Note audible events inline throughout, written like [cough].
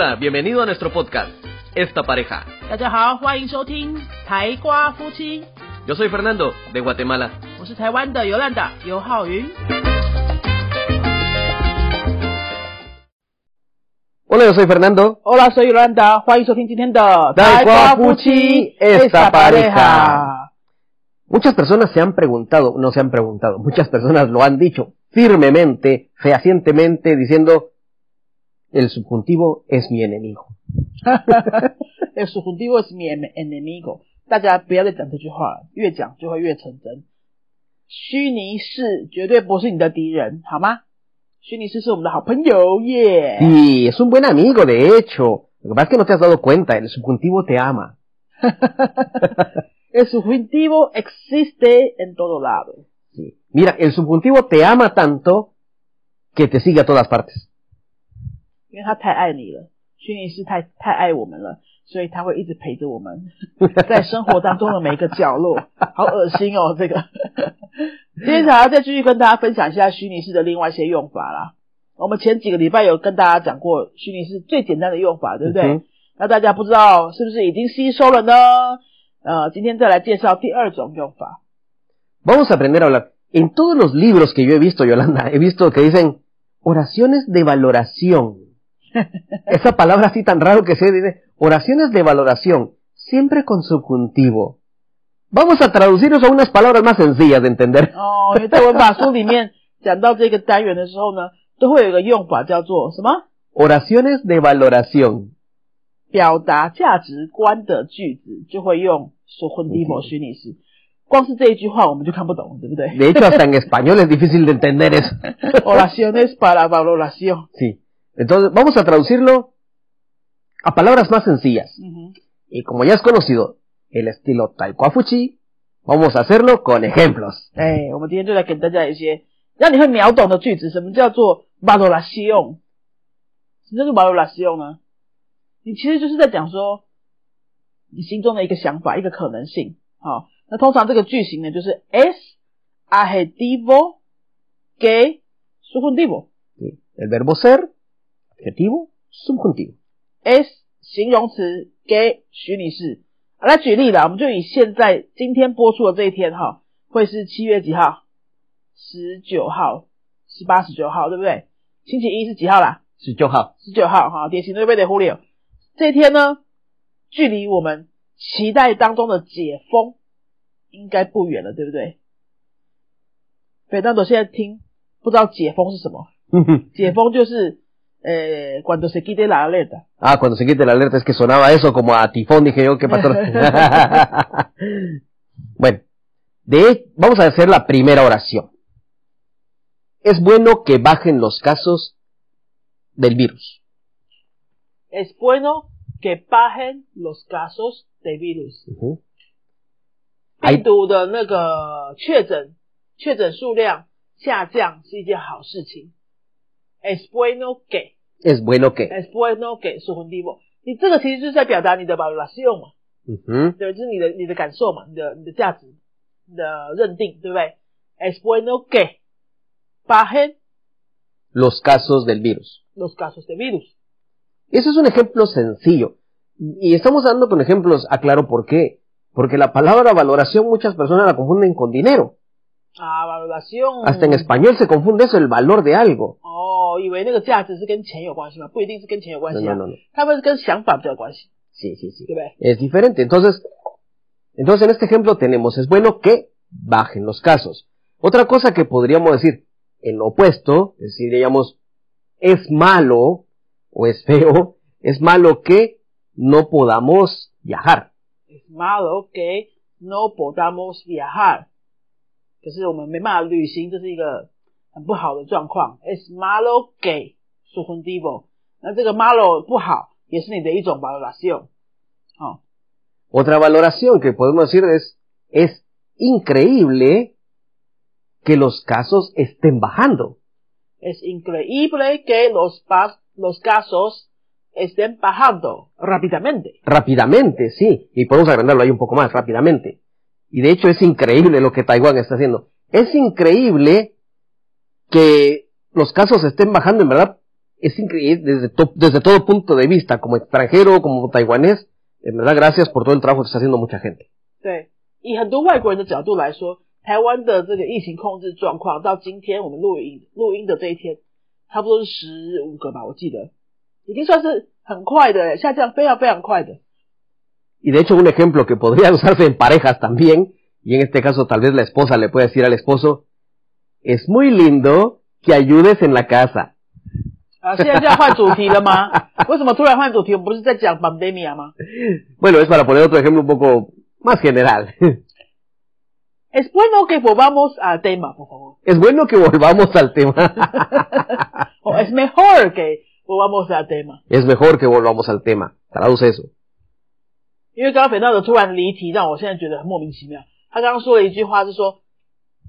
Hola, bienvenido a nuestro podcast, Esta Pareja. Yo soy Fernando, de Guatemala. Hola, yo soy Fernando. Hola, soy Yolanda. Esta Pareja. Muchas personas se han preguntado, no se han preguntado, muchas personas lo han dicho firmemente, fehacientemente, diciendo el subjuntivo es mi enemigo. [laughs] El subjuntivo es mi enemigo，大家不要再讲这句话了，越讲就会越成真。虚拟是绝对不是你的敌人，好吗？虚拟是是我们的好朋友耶。 Y es un buen amigo, de hecho. Lo que pasa es que no te has dado cuenta, el subjuntivo te ama. [laughs] El subjuntivo existe en todo lado。 Sí. Mira, el subjuntivo te ama tanto que te sigue a todas partes. 因为他太爱你了，虚拟是太太爱我们了，所以他会一直陪着我们，[laughs] 在生活当中的每一个角落。好恶心哦，这个。[laughs] 今天想要再继续跟大家分享一下虚拟式的另外一些用法啦。我们前几个礼拜有跟大家讲过虚拟式最简单的用法，对不对？嗯那大家不知道是不是已经吸收了呢？呃，今天再来介绍第二种用法。Vamos a aprender a hablar. En todos los libros que yo he visto, Yolanda, he visto que dicen oraciones de valoración. [laughs] Esa palabra así tan raro que se dice, oraciones de valoración, siempre con subjuntivo. Vamos a traducir eso a unas palabras más sencillas de entender. 哦，因为在文法书里面讲到这个单元的时候呢，都会有一个用法叫做什么？ Oraciones de valoración. 表达价值观的句子就会用 subjuntivo 虚拟式。光是这一句话我们就看不懂，对不对 De hecho, hasta en español es difícil de entender eso. Oraciones para [laughs] valoración。 Sí. Entonces, vamos a traducirlo a palabras más sencillas. 嗯哼， Y como ya has conocido el estilo Taekwafuchi, vamos a hacerlo con ejemplos. 哎，我们今天就来给大家一些让你会秒懂的句子。什么叫做 valoración？什么叫做 valoración 呢？你其实就是在讲说你心中的一个想法，一个可能性。好，那通常这个句型呢，就是 es adjetivo que subjuntivo。 Sí. El verbo ser, Adjetivo, subjuntivo. s 形容词给虚拟式。好来举例啦，我们就以现在今天播出的这一天哈，会是七月几号？十九号、十八、十九号，对不对？星期一是几号啦？十九号。十九号哈，典型的被得忽略。这一天呢，距离我们期待当中的解封应该不远了，对不对？北大朵现在听不知道解封是什么？解封就是 呃，cuando se quite la alerta。 ah, cuando se quite la alerta es que sonaba eso como a tifón, dije yo, ¿qué pasó? [laughs] bueno, de, vamos a hacer la primera oración. Es bueno que bajen los casos del virus. es bueno que bajen los casos de virus， Ujú. 病毒的那个确诊确诊数量下降是一件好事情。es bueno que Es bueno que. es bueno que subjuntivo，你这个其实就是在表达你的 valoración 嘛， Ujú. 对，就是你的你的感受嘛，你的你的价值，你的认定，对不对？es bueno que bajen Los casos del virus. los casos de virus。 Ese es un ejemplo sencillo. Y estamos dando con ejemplos, aclaro por qué. Porque la palabra valoración muchas personas la confunden con dinero. 啊，valoración， Hasta en español se confunde eso, el valor de algo. 哦，以为那个价值是跟钱有关系吗？不一定是跟钱有关 No, 系啊 no, no, no. 他们是跟想法比较有关系， Sí, sí, sí. 对不对？ Es diferente. Entonces, entonces en este ejemplo tenemos, es bueno que bajen los casos. Otra cosa que podríamos decir, en lo opuesto, es decir, diríamos, es malo o es feo, es malo que no podamos viajar. Es malo que no podamos viajar，可是我们没办法旅行，这是一个 很不好的状况。Es malo que subjuntivo，那这个 malo 不好，也是你的一种 valoración。哦， Otra valoración que podemos decir es, es increíble que los casos estén bajando. es increíble que los, pas- los casos estén bajando rápidamente. Rápidamente, sí. Y podemos agrandarlo ahí un poco más, rápidamente. Y de hecho es increíble lo que Taiwán está haciendo. Es increíble que los casos estén bajando, en verdad, es increíble desde, to- desde todo punto de vista, como extranjero, como taiwanés, en verdad gracias por todo el trabajo que está haciendo mucha gente. 对，以很多外国人的角度来说，台湾的这个疫情控制状况到今天我们录音录音的这一天，差不多是十五个吧，我记得，已经算是很快的，下降非常非常快的。 Y de hecho un ejemplo que podría usarse [laughs] en parejas también, y en este caso tal vez la esposa le puede decir al esposo, es muy lindo que ayudes en la casa. 啊，现在就要换主题了吗？为什么突然换主题？我们不是在讲 pandemia 吗 [laughs] Bueno, es para poner otro ejemplo un poco más general. [laughs] ？Es bueno que volvamos al tema, por favor. Es bueno que volvamos al tema. [laughs] o es mejor que volvamos al tema. es mejor que volvamos al tema. Traduce eso. 因为刚刚斐纳德突然离题，让我现在觉得很莫名其妙。他刚刚说了一句话是说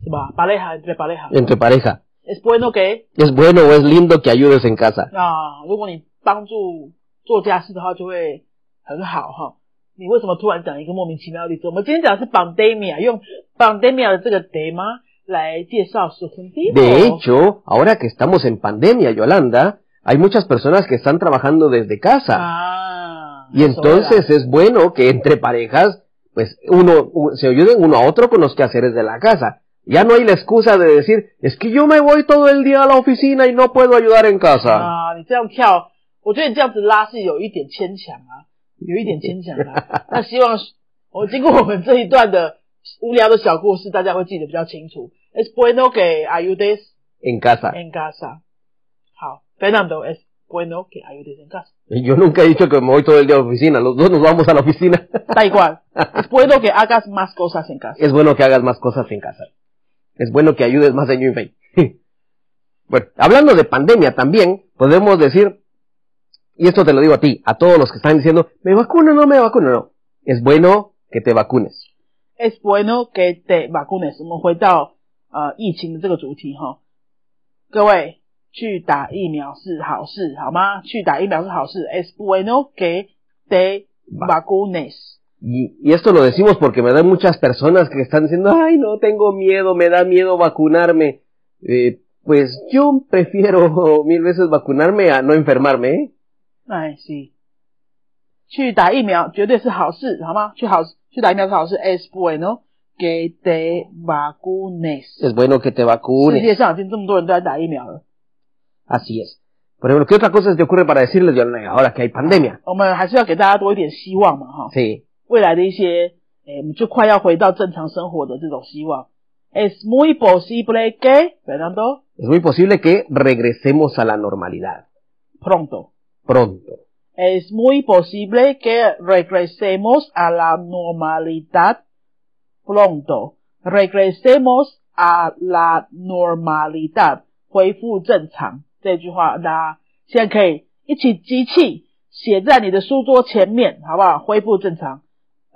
什么？巴雷哈对巴雷哈 Entre pareja. es bueno que Es bueno o es lindo que ayudes en casa. 啊，如果你帮助做家事的话，就会很好哈。你为什么突然讲一个莫名其妙的例子？我们今天讲的是 pandemia，用 pandemia 的这个 tema 来介绍su sentido。 De hecho, ahora que estamos en pandemia, Yolanda, hay muchas personas que están trabajando desde casa. 啊， Y entonces es bueno que entre parejas, pues uno u- se ayuden uno a otro con los quehaceres de la casa. Ya no hay la excusa de decir, es que yo me voy todo el día a la oficina y no puedo ayudar en casa. 啊，你这样跳，我觉得你这样子拉是有一点牵强啊，有一点牵强啊。那希望我经过我们这一段的无聊的小故事，大家会记得比较清楚。Es [laughs] bueno que ayudes En casa. en casa。好，Fernando es bueno que ayudes en casa。 [laughs] Yo nunca he dicho que me voy todo el día a la oficina. Los dos nos vamos a la oficina. [laughs] da igual. Es bueno que hagas más cosas en casa. es bueno que hagas más cosas en casa. Es bueno que ayudes más en Yunfei. bueno, hablando de pandemia también, podemos decir, y esto te lo digo a ti, a todos los que están diciendo, me vacuno, no me vacuno, no. Es bueno que te vacunes. Es bueno que te vacunes。我们回到呃疫情的这个主题哈，各位去打疫苗是好事，好吗？去打疫苗是好事。Es bueno que te vacunes。 Y, y esto lo decimos porque me dan muchas personas que están diciendo, ay, no tengo miedo, me da miedo vacunarme. Eh, pues yo prefiero [laughs] mil veces vacunarme a no enfermarme, ¿eh? 哎，是，去打疫苗绝对是好事，好吗？去好去打疫苗是好事。Es bueno que te vacunes。 Es bueno que te 世 vacunes. 界上已经这么多人都在打疫苗了。 Así es. Por ejemplo, ¿qué otra cosa se te ocurre para decirles, Yolanda, ahora que hay pandemia? 我们还是要给大家多一点希望嘛，哈。 Sí. 未来的一些，诶，我们就快要回到正常生活的这种希望。Es muy posible que Fernando Es muy posible que regresemos a la normalidad pronto. pronto. Es muy posible que regresemos a la normalidad pronto. Regresemos a la normalidad，恢复正常。这句话大家现在可以一起集气写在你的书桌前面，好不好？恢复正常。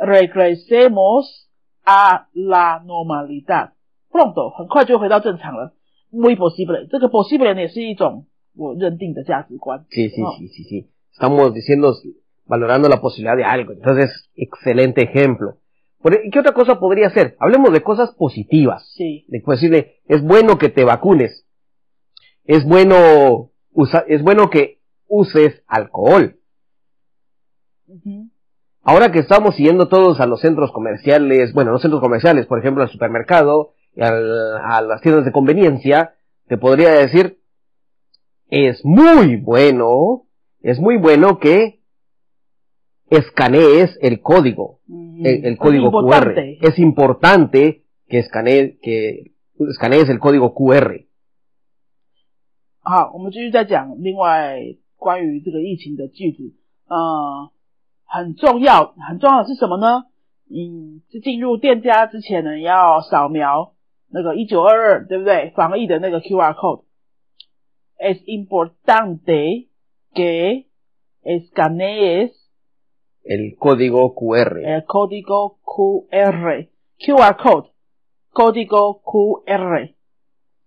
Regresemos a la normalidad pronto，很快就回到正常了。Muy posible，这个 posible 呢也是一种我认定的价值观。 Sí, sí, No. sí, sí, sí. Estamos diciendo, valorando la posibilidad de algo. Entonces, excelente ejemplo. Por- e, ¿Qué otra cosa podría ser? Hablemos de cosas positivas. Sí， De decirle, es bueno que te vacunes. Es bueno, usa- es bueno que uses alcohol. 嗯哼。 Ahora que estamos siguiendo todos a los centros comerciales, bueno, los centros comerciales, por ejemplo, al supermercado, y al- a las tiendas de conveniencia, te podría decir, es muy bueno, es muy bueno que escanees el código, Mm, el, el es código QR. importante. Es importante que escanees, que escanees el código QR. 好，我们继续再讲另外关于这个疫情的句子。呃， 很重要，很重要的是什么呢？嗯，是进入店家之前呢，要扫描那个一九二二，对不对？防疫的那个 QR code。Es importante que escanees El código QR. el código QR. QR code. Código QR.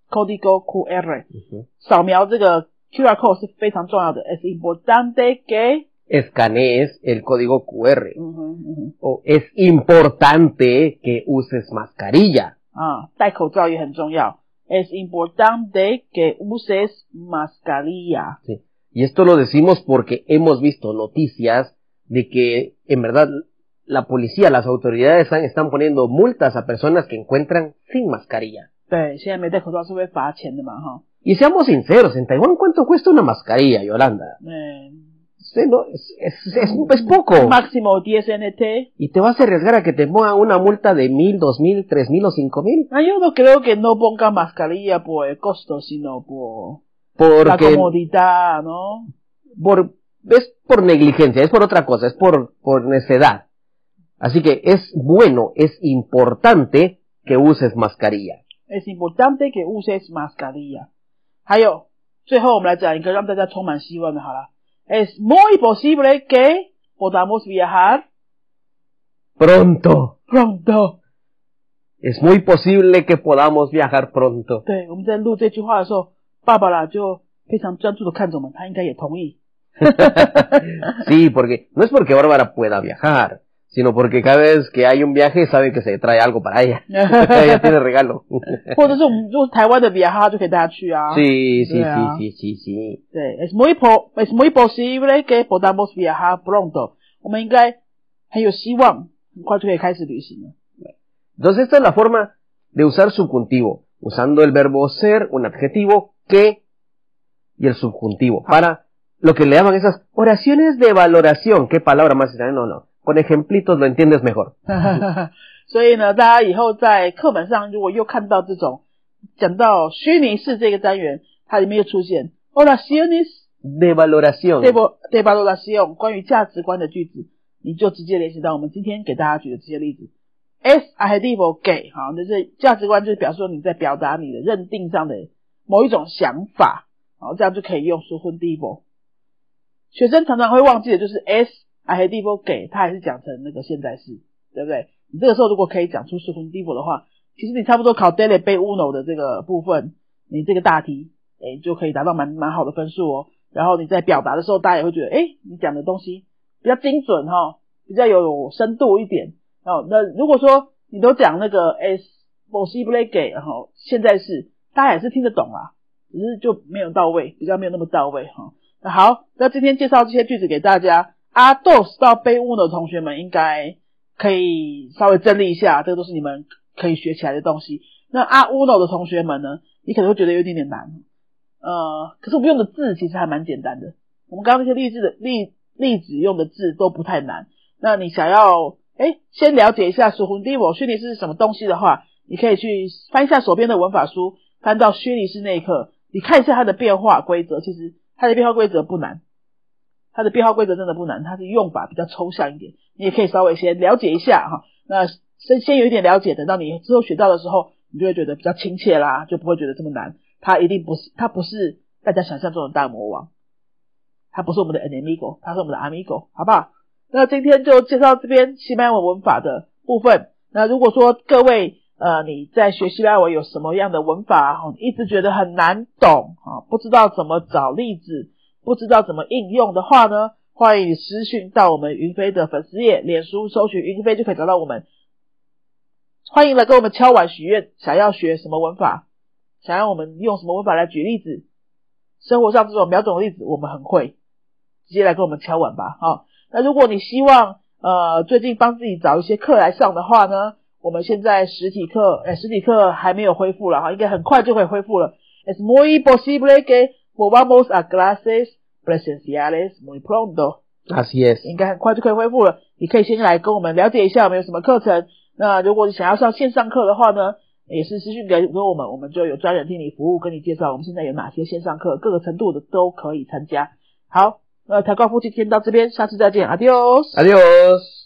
Código QR. Ujú. 扫描这个 QR code 是非常重要的。Es importante que escanees el código QR. O es importante que uses mascarilla. Ah, es importante que uses mascarilla. Sí. Y esto lo decimos porque hemos visto noticias de que en verdad la policía, las autoridades están, están poniendo multas a personas que encuentran sin mascarilla. Y seamos sinceros, en Taiwán, ¿cuánto cuesta una mascarilla, Yolanda? Eh, Sí, no, es, es, es, es poco. máximo 10 NT. Y te vas a arriesgar a que te pongan una multa de mil, dos mil, tres mil o cinco mil. Ah, yo no creo que no ponga mascarilla por el costo, sino por la Porque, comodidad, ¿no? por, es por negligencia, es por otra cosa, es por, por necedad. Así que es bueno, es importante que uses mascarilla. Es importante que uses mascarilla. 还有，最后我们来讲一个让大家充满希望的，好了。 Es muy posible que podamos viajar Pronto. pronto。 Es muy posible que podamos viajar pronto. 对，我们在录这句话的时候，爸爸啦就非常专注的看着我们，他应该也同意。 Sí, porque [laughs] no es porque Bárbara pueda viajar, sino porque cada vez que hay un viaje sabe que se trae algo para ella. [laughs] [laughs] ella tiene regalo. [laughs] sí, sí, sí, sí, sí, Es muy, po es muy posible que podamos viajar pronto. Entonces esta es la forma de usar subjuntivo, usando el verbo ser, un adjetivo, que y el subjuntivo, para lo que le llaman esas oraciones de valoración. ¿Qué palabra más? No, no. Con ejemplitos lo entiendes mejor. [laughs] 所以呢，大家以后在课本上如果又看到这种讲到虚拟式这个单元，它里面又出现 oraciones De valoración. de vo- de valoración 关于价值观的句子，你就直接联系到我们今天给大家举的这些例子。S adjetivo 给，好，就是价值观，就是表示说你在表达你的认定上的某一种想法，好，这样就可以用 subjuntivo。学生常常会忘记的就是 S adjetivo 给，它还是讲成那个现在式，对不对？你这个时候如果可以讲出 subjuntivo 的话，其实你差不多考 daily 背 uno 的这个部分，你这个大题，哎，就可以达到蛮蛮好的分数哦。然后你在表达的时候，大家也会觉得，哎，你讲的东西比较精准哈、比较有深度一点。哦，那如果说你都讲那个 s possible 给，然后现在是大家也是听得懂啦，只是就没有到位，比较没有那么到位哈、那好，那今天介绍这些句子给大家，阿 dos 到背乌的同学们应该可以稍微整理一下，这个都是你们可以学起来的东西。那阿乌诺的同学们呢，你可能会觉得有点点难，呃，可是我们用的字其实还蛮简单的。我们刚刚那些例子的例例子用的字都不太难。那你想要哎先了解一下属魂地我虚拟式是什么东西的话，你可以去翻一下手边的文法书，翻到虚拟式那一课，你看一下它的变化规则。其实它的变化规则不难，它的变化规则真的不难，它的用法比较抽象一点，你也可以稍微先了解一下哈。那先先有一点了解，等到你之后学到的时候，你就会觉得比较亲切啦，就不会觉得这么难。它一定不是，它不是大家想象中的大魔王，它不是我们的 enemigo，它是我们的 amigo，好不好？那今天就介绍这边西班牙文文法的部分。那如果说各位呃你在学西班牙文有什么样的文法哈，一直觉得很难懂啊，不知道怎么找例子，不知道怎么应用的话呢，欢迎你私讯到我们云飞的粉丝页，脸书搜寻云飞就可以找到我们。欢迎来跟我们敲碗许愿，想要学什么文法，想要我们用什么文法来举例子，生活上这种秒懂的例子我们很会，直接来跟我们敲碗吧，哈、那如果你希望呃最近帮自己找一些课来上的话呢，我们现在实体课，哎，实体课还没有恢复了哈，应该很快就可以恢复了。Es muy posible que volvamos a clases presenciales muy pronto，Así es. 应该很快就可以恢复了。你可以先来跟我们了解一下我们有什么课程。那如果你想要上线上课的话呢，也是私信给给我们，我们就有专人替你服务，跟你介绍我们现在有哪些线上课，各个程度的都可以参加。好，那台高夫妻今天到这边，下次再见，Adios。Adiós.